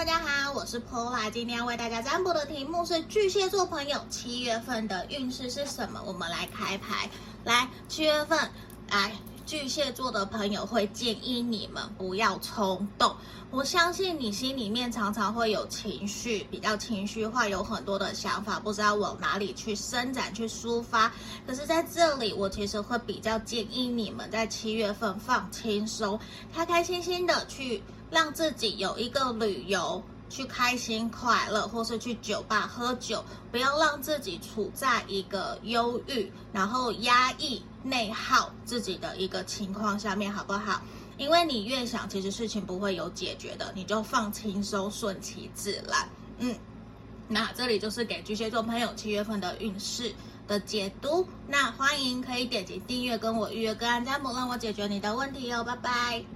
大家好，我是 Pola，今天要为大家占卜的题目是巨蟹座朋友七月份的运势是什么？我们来开牌，来七月份，来巨蟹座的朋友会建议你们不要冲动。我相信你心里面常常会有情绪，比较情绪化，有很多的想法，不知道往哪里去伸展、去抒发。可是在这里，我其实会比较建议你们在七月份放轻松，开开心心的去。让自己有一个旅游，去开心快乐，或是去酒吧喝酒，不要让自己处在一个忧郁，然后压抑、内耗自己的一个情况下面，好不好？因为你越想，其实事情不会有解决的，你就放轻松，顺其自然。嗯，那这里就是给巨蟹座朋友七月份的运势的解读。那欢迎可以点击订阅，跟我预约个案占卜，让我解决你的问题哦。拜拜。